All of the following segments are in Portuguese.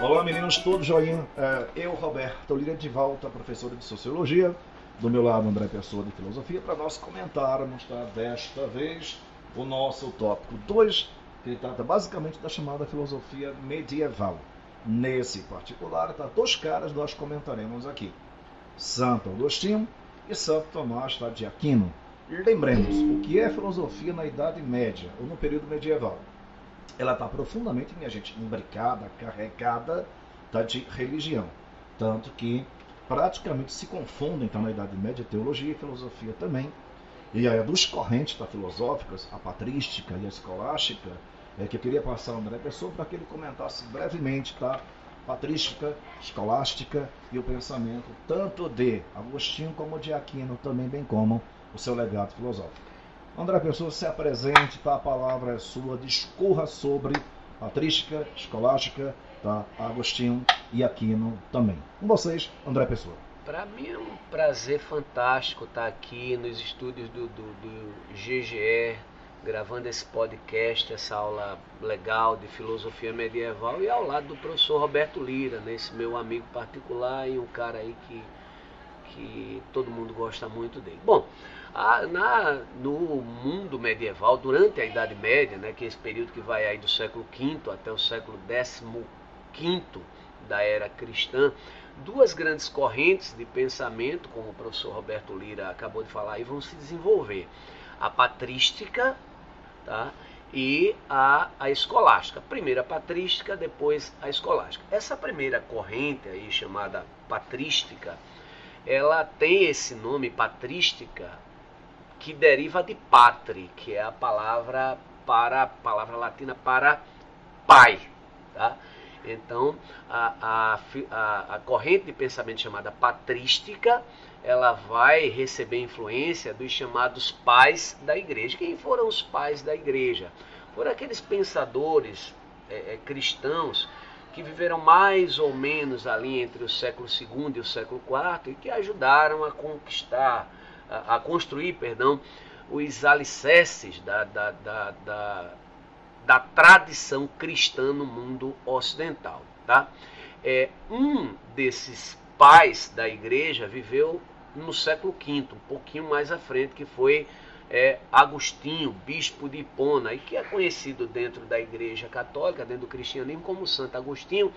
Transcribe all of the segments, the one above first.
Olá meninos, todos joinha. É, eu, Roberto Lira, de volta, professor de Sociologia. Do meu lado, André Pessoa de Filosofia, para nós comentarmos tá, desta vez o nosso tópico 2, que trata basicamente da chamada filosofia medieval. Nesse particular, tá, dois caras nós comentaremos aqui. Santo Agostinho e Santo Tomás tá, de Aquino. Lembremos, o que é filosofia na Idade Média ou no período medieval? Ela está profundamente, minha gente, imbricada, carregada tá, de religião. Tanto que praticamente se confundem, então, na Idade Média, teologia e filosofia também. E aí, duas correntes tá, filosóficas, a patrística e a escolástica, é, que eu queria passar ao André Pessoa para que ele comentasse brevemente, tá? Patrística, escolástica e o pensamento tanto de Agostinho como de Aquino, também bem como o seu legado filosófico. André Pessoa, se apresente, tá? a palavra é sua, discorra sobre patrística, escolástica, tá? Agostinho e Aquino também. Com vocês, André Pessoa. Para mim é um prazer fantástico estar aqui nos estúdios do, do, do GGE, gravando esse podcast, essa aula legal de filosofia medieval e ao lado do professor Roberto Lira, né, esse meu amigo particular e um cara aí que, que todo mundo gosta muito dele. Bom, a, na, no mundo medieval, durante a Idade Média, né, que é esse período que vai aí do século V até o século XV da era cristã, duas grandes correntes de pensamento, como o professor Roberto Lira acabou de falar, aí vão se desenvolver. A patrística tá? e a, a escolástica. Primeiro a patrística, depois a escolástica. Essa primeira corrente aí, chamada patrística, ela tem esse nome patrística que deriva de patri, que é a palavra para palavra latina para pai, tá? Então, a, a, a, corrente de pensamento chamada patrística, ela vai receber influência dos chamados pais da igreja. Quem foram os pais da igreja? Foram aqueles pensadores é, é, cristãos que viveram mais ou menos ali entre o século II e o século IV e que ajudaram a conquistar, a, construir, perdão, os alicerces da, da, da, da da tradição cristã no mundo ocidental. Tá? É, um desses pais da igreja viveu no século V, um pouquinho mais à frente, que foi é, Agostinho, bispo de Hipona, e que é conhecido dentro da igreja católica, dentro do cristianismo, como Santo Agostinho,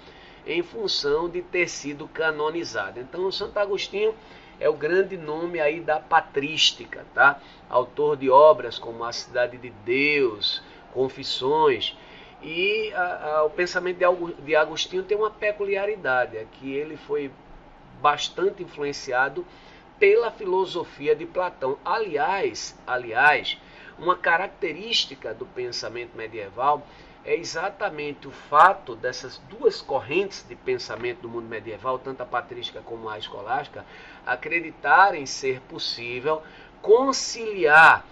em função de ter sido canonizado. Então, Santo Agostinho é o grande nome aí da patrística, tá? Autor de obras como A Cidade de Deus, Confissões. E a, a, o pensamento de Agostinho tem uma peculiaridade, é que ele foi bastante influenciado pela filosofia de Platão. Aliás, aliás, uma característica do pensamento medieval é exatamente o fato dessas duas correntes de pensamento do mundo medieval, tanto a patrística como a escolástica, acreditarem ser possível conciliar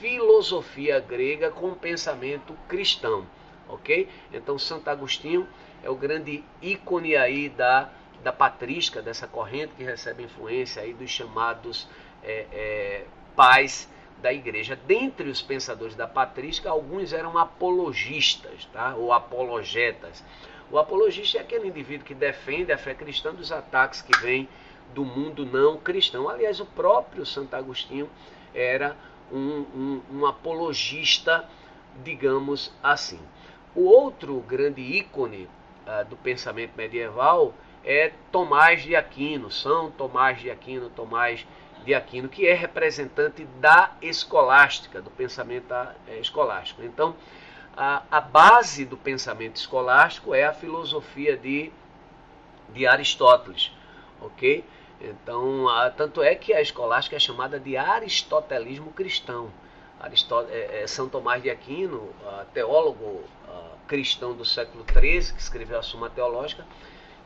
filosofia grega com o pensamento cristão, ok? Então Santo Agostinho é o grande ícone aí da, da patrística, dessa corrente que recebe influência aí dos chamados é, é, pais da igreja. Dentre os pensadores da patrística, alguns eram apologistas, tá? ou apologetas. O apologista é aquele indivíduo que defende a fé cristã dos ataques que vêm do mundo não cristão. Aliás, o próprio Santo Agostinho era um, um, um apologista, digamos assim. O outro grande ícone uh, do pensamento medieval é Tomás de Aquino, São Tomás de Aquino, Tomás de Aquino, que é representante da escolástica, do pensamento uh, escolástico. Então, a, a, base do pensamento escolástico é a filosofia de, de Aristóteles, ok? Então, tanto é que a escolástica é chamada de aristotelismo cristão. Aristó é, é, São Tomás de Aquino, teólogo cristão do século XIII, que escreveu a Suma Teológica,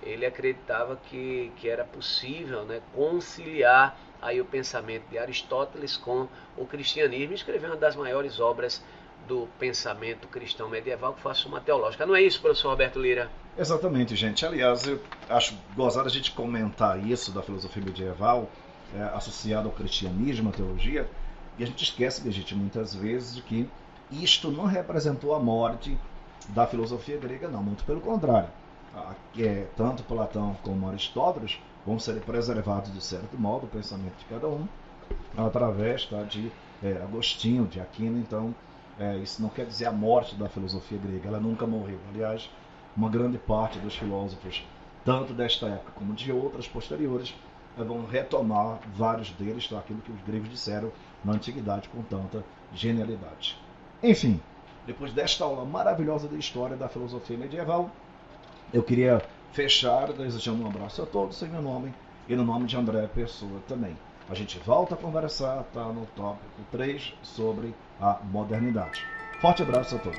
ele acreditava que, que era possível né, conciliar aí o pensamento de Aristóteles com o cristianismo escreveu uma das maiores obras do pensamento cristão medieval, que foi a Suma Teológica. Não é isso, professor Roberto Lira? Exatamente, gente. Aliás, eu acho gozado a gente comentar isso da filosofia medieval é, associada ao cristianismo, à teologia, e a gente esquece, gente, muitas vezes de que isto não representou a morte da filosofia grega, não. Muito pelo contrário. É, tanto Platão como Aristóteles vão ser preservados de certo modo, o pensamento de cada um, através tá, de é, Agostinho, de Aquino. Então, é, isso não quer dizer a morte da filosofia grega, ela nunca morreu. Aliás, uma grande parte dos filósofos, tanto desta época como de outras posteriores, é, vão retomar vários deles, tá, aquilo que os gregos disseram na antiguidade com tanta genialidade. Enfim, depois desta aula maravilhosa de história da filosofia medieval, eu queria fechar desejando um abraço a todos em meu nome e no nome de André Pessoa também. A gente volta a conversar, tá no tópico 3 sobre a modernidade. Forte abraço a todos.